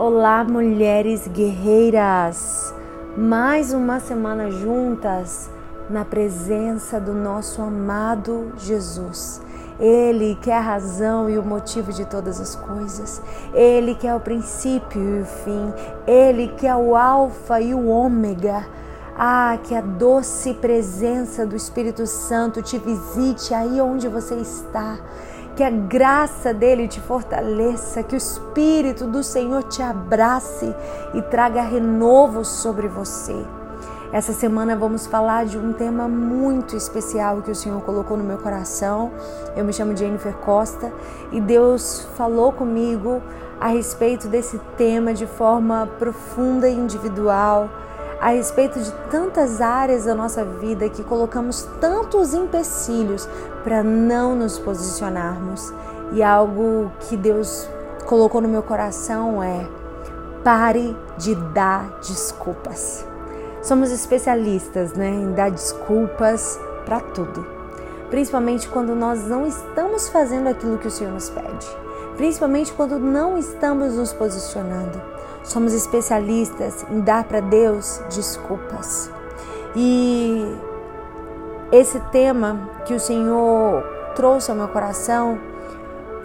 Olá, mulheres guerreiras! Mais uma semana juntas na presença do nosso amado Jesus. Ele que é a razão e o motivo de todas as coisas. Ele que é o princípio e o fim. Ele que é o Alfa e o Ômega. Ah, que a doce presença do Espírito Santo te visite aí onde você está que a graça dele te fortaleça, que o Espírito do Senhor te abrace e traga renovo sobre você. Essa semana vamos falar de um tema muito especial que o Senhor colocou no meu coração. Eu me chamo Jennifer Costa e Deus falou comigo a respeito desse tema de forma profunda e individual a respeito de tantas áreas da nossa vida que colocamos tantos empecilhos para não nos posicionarmos. E algo que Deus colocou no meu coração é: pare de dar desculpas. Somos especialistas né, em dar desculpas para tudo, principalmente quando nós não estamos fazendo aquilo que o Senhor nos pede, principalmente quando não estamos nos posicionando. Somos especialistas em dar para Deus desculpas. E esse tema que o Senhor trouxe ao meu coração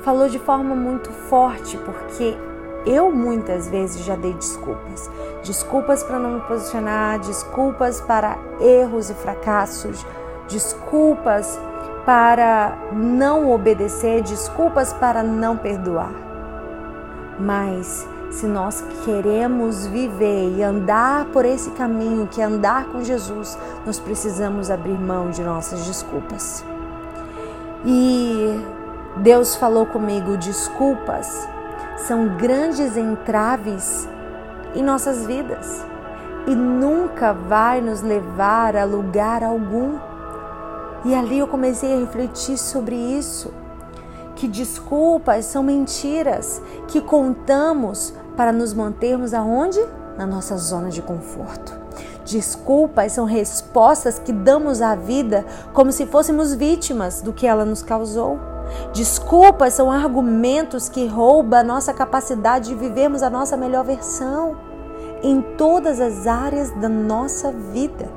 falou de forma muito forte, porque eu muitas vezes já dei desculpas. Desculpas para não me posicionar, desculpas para erros e fracassos, desculpas para não obedecer, desculpas para não perdoar. Mas se nós queremos viver e andar por esse caminho que é andar com Jesus, nós precisamos abrir mão de nossas desculpas. E Deus falou comigo: desculpas são grandes entraves em nossas vidas e nunca vai nos levar a lugar algum. E ali eu comecei a refletir sobre isso. Que desculpas são mentiras que contamos para nos mantermos aonde? Na nossa zona de conforto. Desculpas são respostas que damos à vida como se fôssemos vítimas do que ela nos causou. Desculpas são argumentos que roubam a nossa capacidade de vivermos a nossa melhor versão em todas as áreas da nossa vida.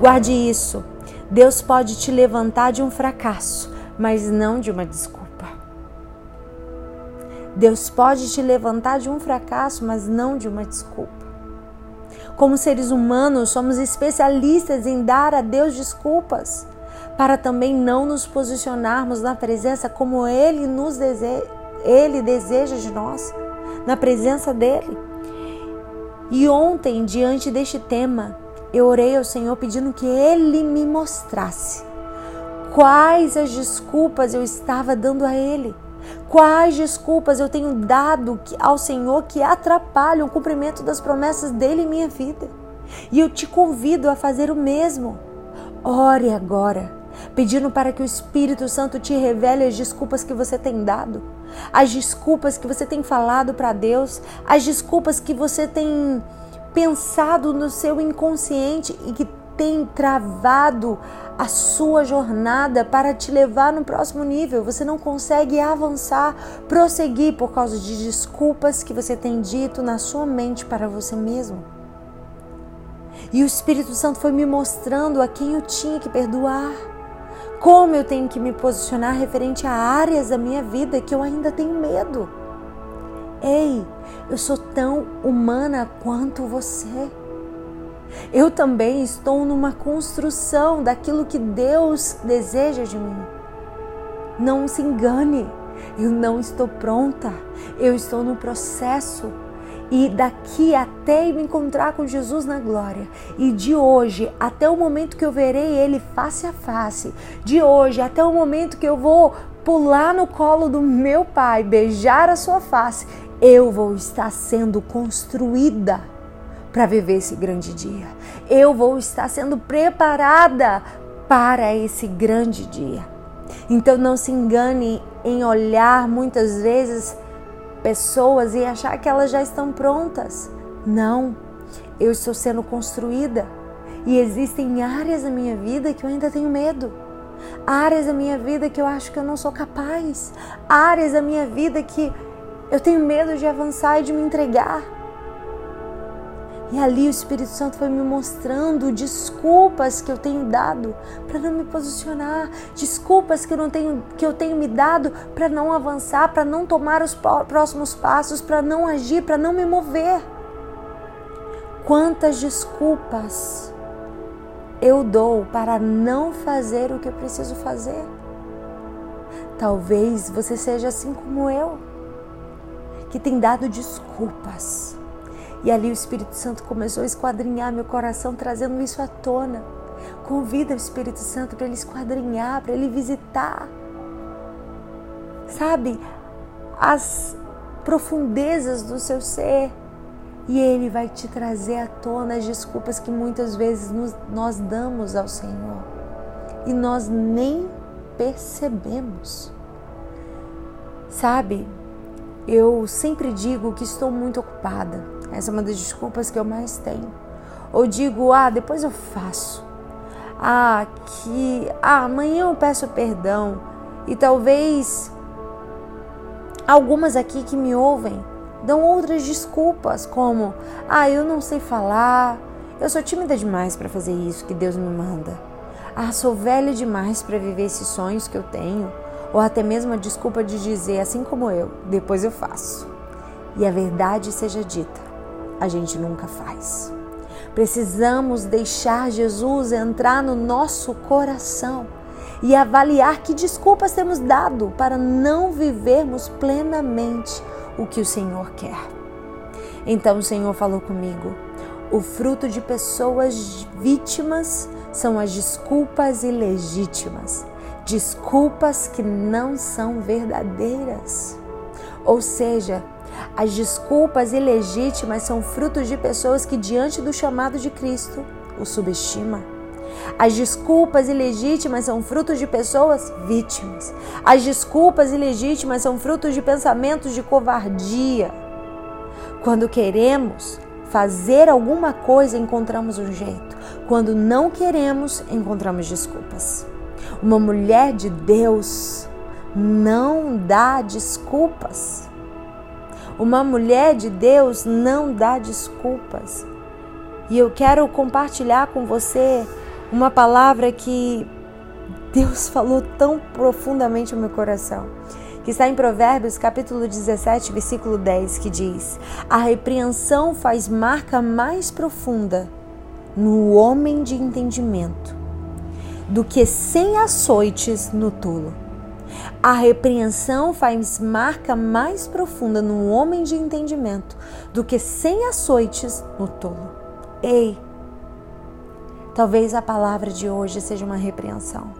Guarde isso. Deus pode te levantar de um fracasso, mas não de uma desculpa. Deus pode te levantar de um fracasso, mas não de uma desculpa. Como seres humanos, somos especialistas em dar a Deus desculpas para também não nos posicionarmos na presença como Ele nos Ele deseja de nós, na presença dele. E ontem, diante deste tema, eu orei ao Senhor pedindo que Ele me mostrasse quais as desculpas eu estava dando a Ele Quais desculpas eu tenho dado ao Senhor que atrapalham o cumprimento das promessas dele em minha vida? E eu te convido a fazer o mesmo. Ore agora, pedindo para que o Espírito Santo te revele as desculpas que você tem dado, as desculpas que você tem falado para Deus, as desculpas que você tem pensado no seu inconsciente e que tem travado a sua jornada para te levar no próximo nível. Você não consegue avançar, prosseguir por causa de desculpas que você tem dito na sua mente para você mesmo. E o Espírito Santo foi me mostrando a quem eu tinha que perdoar, como eu tenho que me posicionar referente a áreas da minha vida que eu ainda tenho medo. Ei, eu sou tão humana quanto você. Eu também estou numa construção daquilo que Deus deseja de mim. Não se engane, eu não estou pronta, eu estou no processo. E daqui até me encontrar com Jesus na glória, e de hoje até o momento que eu verei Ele face a face, de hoje até o momento que eu vou pular no colo do meu Pai, beijar a sua face, eu vou estar sendo construída para viver esse grande dia. Eu vou estar sendo preparada para esse grande dia. Então não se engane em olhar muitas vezes pessoas e achar que elas já estão prontas. Não, eu estou sendo construída e existem áreas da minha vida que eu ainda tenho medo. Áreas da minha vida que eu acho que eu não sou capaz. Áreas da minha vida que Eu tenho medo de avançar e de me entregar. E ali o Espírito Santo foi me mostrando desculpas que eu tenho dado para não me posicionar, desculpas que eu, não tenho, que eu tenho me dado para não avançar, para não tomar os próximos passos, para não agir, para não me mover. Quantas desculpas eu dou para não fazer o que eu preciso fazer? Talvez você seja assim como eu, que tem dado desculpas e ali o Espírito Santo começou a esquadrinhar meu coração, trazendo isso à tona. Convida o Espírito Santo para ele esquadrinhar, para ele visitar. Sabe, as profundezas do seu ser. E ele vai te trazer à tona as desculpas que muitas vezes nos, nós damos ao Senhor. E nós nem percebemos. Sabe, eu sempre digo que estou muito ocupada essa é uma das desculpas que eu mais tenho. Ou digo, ah, depois eu faço. Ah, que ah, amanhã eu peço perdão. E talvez algumas aqui que me ouvem dão outras desculpas, como: ah, eu não sei falar, eu sou tímida demais para fazer isso que Deus me manda. Ah, sou velha demais para viver esses sonhos que eu tenho. Ou até mesmo a desculpa de dizer, assim como eu, depois eu faço. E a verdade seja dita a gente nunca faz. Precisamos deixar Jesus entrar no nosso coração e avaliar que desculpas temos dado para não vivermos plenamente o que o Senhor quer. Então o Senhor falou comigo: o fruto de pessoas vítimas são as desculpas ilegítimas, desculpas que não são verdadeiras. Ou seja, as desculpas ilegítimas são frutos de pessoas que, diante do chamado de Cristo, o subestimam. As desculpas ilegítimas são frutos de pessoas vítimas. As desculpas ilegítimas são frutos de pensamentos de covardia. Quando queremos fazer alguma coisa, encontramos um jeito. Quando não queremos, encontramos desculpas. Uma mulher de Deus não dá desculpas. Uma mulher de Deus não dá desculpas. E eu quero compartilhar com você uma palavra que Deus falou tão profundamente no meu coração, que está em Provérbios capítulo 17, versículo 10, que diz: A repreensão faz marca mais profunda no homem de entendimento do que cem açoites no tolo. A repreensão faz marca mais profunda no homem de entendimento do que cem açoites no tolo. Ei, talvez a palavra de hoje seja uma repreensão,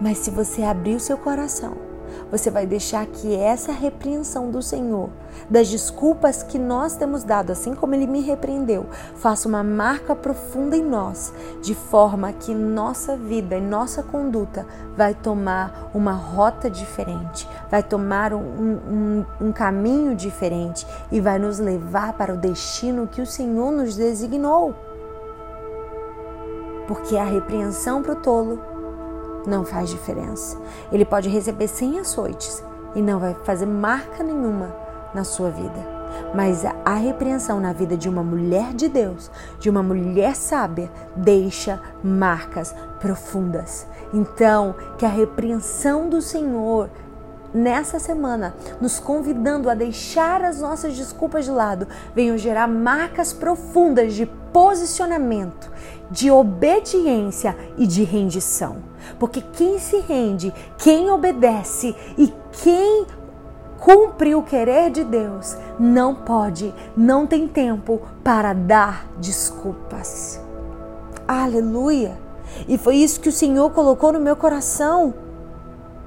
mas se você abrir o seu coração você vai deixar que essa repreensão do Senhor, das desculpas que nós temos dado, assim como Ele me repreendeu, faça uma marca profunda em nós, de forma que nossa vida e nossa conduta vai tomar uma rota diferente, vai tomar um, um, um caminho diferente e vai nos levar para o destino que o Senhor nos designou. Porque a repreensão para o tolo não faz diferença. Ele pode receber 100 açoites e não vai fazer marca nenhuma na sua vida. Mas a repreensão na vida de uma mulher de Deus, de uma mulher sábia, deixa marcas profundas. Então, que a repreensão do Senhor nessa semana, nos convidando a deixar as nossas desculpas de lado, venham gerar marcas profundas de posicionamento, de obediência e de rendição. Porque quem se rende, quem obedece e quem cumpre o querer de Deus não pode, não tem tempo para dar desculpas. Aleluia! E foi isso que o Senhor colocou no meu coração,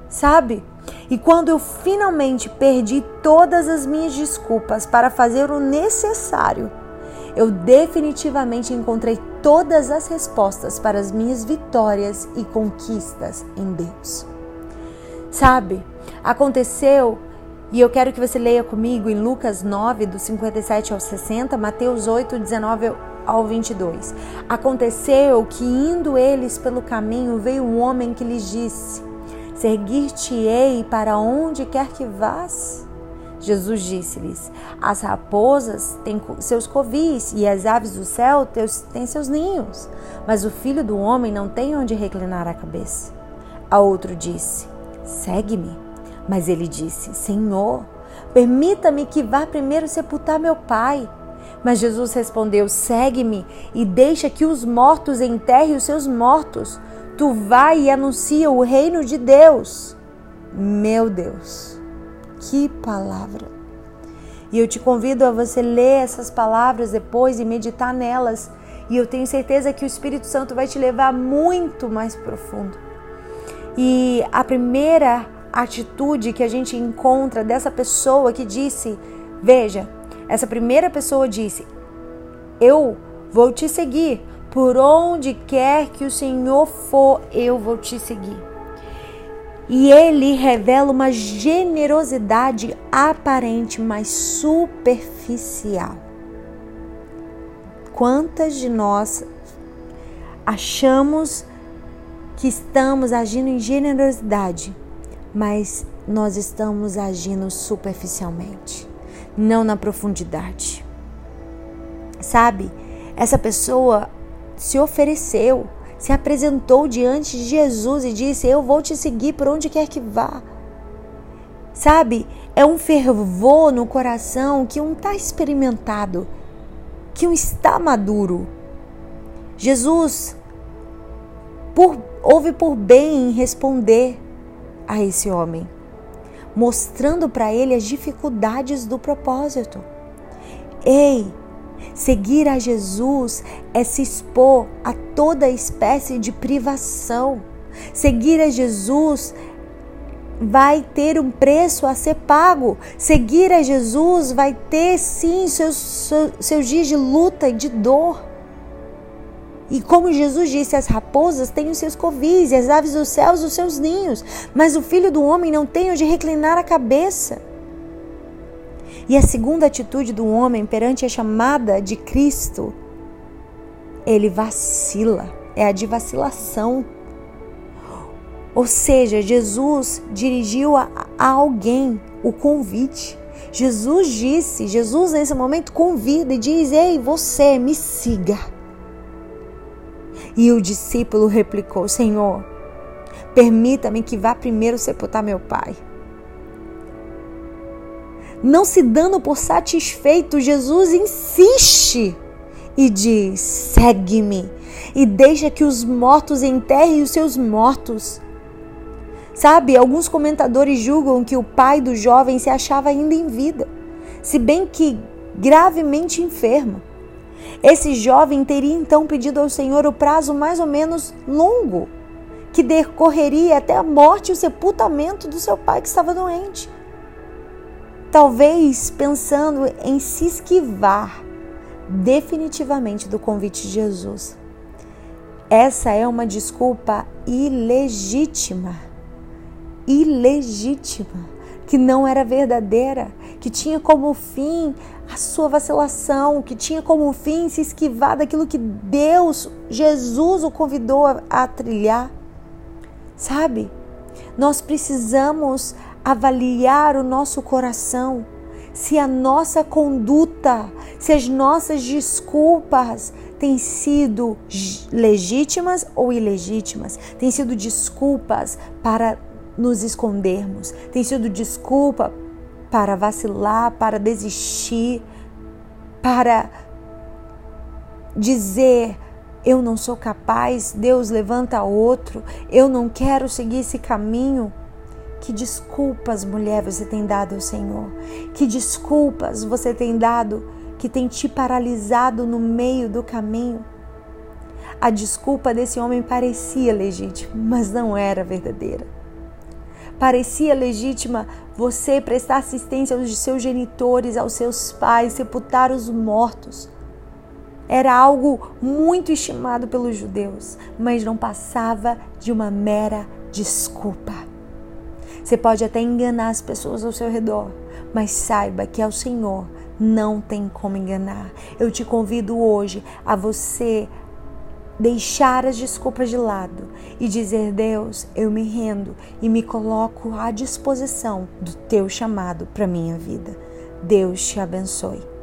sabe? E quando eu finalmente perdi todas as minhas desculpas para fazer o necessário, eu definitivamente encontrei todas as respostas para as minhas vitórias e conquistas em Deus. Sabe, aconteceu, e eu quero que você leia comigo em Lucas 9, do 57 ao 60, Mateus 8, 19 ao 22. Aconteceu que, indo eles pelo caminho, veio um homem que lhes disse: Seguir-te-ei para onde quer que vás. Jesus disse-lhes: As raposas têm seus covis e as aves do céu têm seus ninhos, mas o filho do homem não tem onde reclinar a cabeça. A outro disse: Segue-me. Mas ele disse: Senhor, permita-me que vá primeiro sepultar meu pai. Mas Jesus respondeu: Segue-me e deixa que os mortos enterrem os seus mortos. Tu vai e anuncia o reino de Deus. Meu Deus. Que palavra! E eu te convido a você ler essas palavras depois e meditar nelas. E eu tenho certeza que o Espírito Santo vai te levar muito mais profundo. E a primeira atitude que a gente encontra dessa pessoa que disse: Veja, essa primeira pessoa disse: Eu vou te seguir. Por onde quer que o Senhor for, eu vou te seguir e ele revela uma generosidade aparente, mas superficial. Quantas de nós achamos que estamos agindo em generosidade, mas nós estamos agindo superficialmente, não na profundidade? Sabe, essa pessoa se ofereceu, se apresentou diante de Jesus e disse: Eu vou te seguir por onde quer que vá. Sabe, é um fervor no coração que um está experimentado, que um está maduro. Jesus por, houve por bem em responder a esse homem, mostrando para ele as dificuldades do propósito. Ei, Seguir a Jesus é se expor a toda espécie de privação. Seguir a Jesus vai ter um preço a ser pago. Seguir a Jesus vai ter sim seus, seus, dias de luta e de dor. E como Jesus disse, as raposas têm os seus covis, e as aves dos céus os seus ninhos, mas o filho do homem não tem onde reclinar a cabeça. E a segunda atitude do homem perante a chamada de Cristo, ele vacila, é a de vacilação. Ou seja, Jesus dirigiu a, a alguém o convite. Jesus disse, Jesus nesse momento convida e diz: Ei, você, me siga. E o discípulo replicou: Senhor, permita-me que vá primeiro sepultar meu pai. Não se dando por satisfeito, Jesus insiste e diz: segue-me e deixa que os mortos enterrem os seus mortos. Sabe, alguns comentadores julgam que o pai do jovem se achava ainda em vida, se bem que gravemente enfermo. Esse jovem teria então pedido ao Senhor o prazo mais ou menos longo, que decorreria até a morte e o sepultamento do seu pai que estava doente talvez pensando em se esquivar definitivamente do convite de Jesus. Essa é uma desculpa ilegítima, ilegítima, que não era verdadeira, que tinha como fim a sua vacilação, que tinha como fim se esquivar daquilo que Deus, Jesus, o convidou a, a trilhar. Sabe? Nós precisamos avaliar o nosso coração, se a nossa conduta, se as nossas desculpas têm sido legítimas ou ilegítimas, têm sido desculpas para nos escondermos, têm sido desculpa para vacilar, para desistir, para dizer eu não sou capaz, Deus levanta outro, eu não quero seguir esse caminho. Que desculpas, mulher, você tem dado ao Senhor? Que desculpas você tem dado que tem te paralisado no meio do caminho? A desculpa desse homem parecia legítima, mas não era verdadeira. Parecia legítima você prestar assistência aos seus genitores, aos seus pais, sepultar os mortos. Era algo muito estimado pelos judeus, mas não passava de uma mera desculpa. Você pode até enganar as pessoas ao seu redor, mas saiba que ao Senhor não tem como enganar. Eu te convido hoje a você deixar as desculpas de lado e dizer: Deus, eu me rendo e me coloco à disposição do teu chamado para minha vida. Deus te abençoe.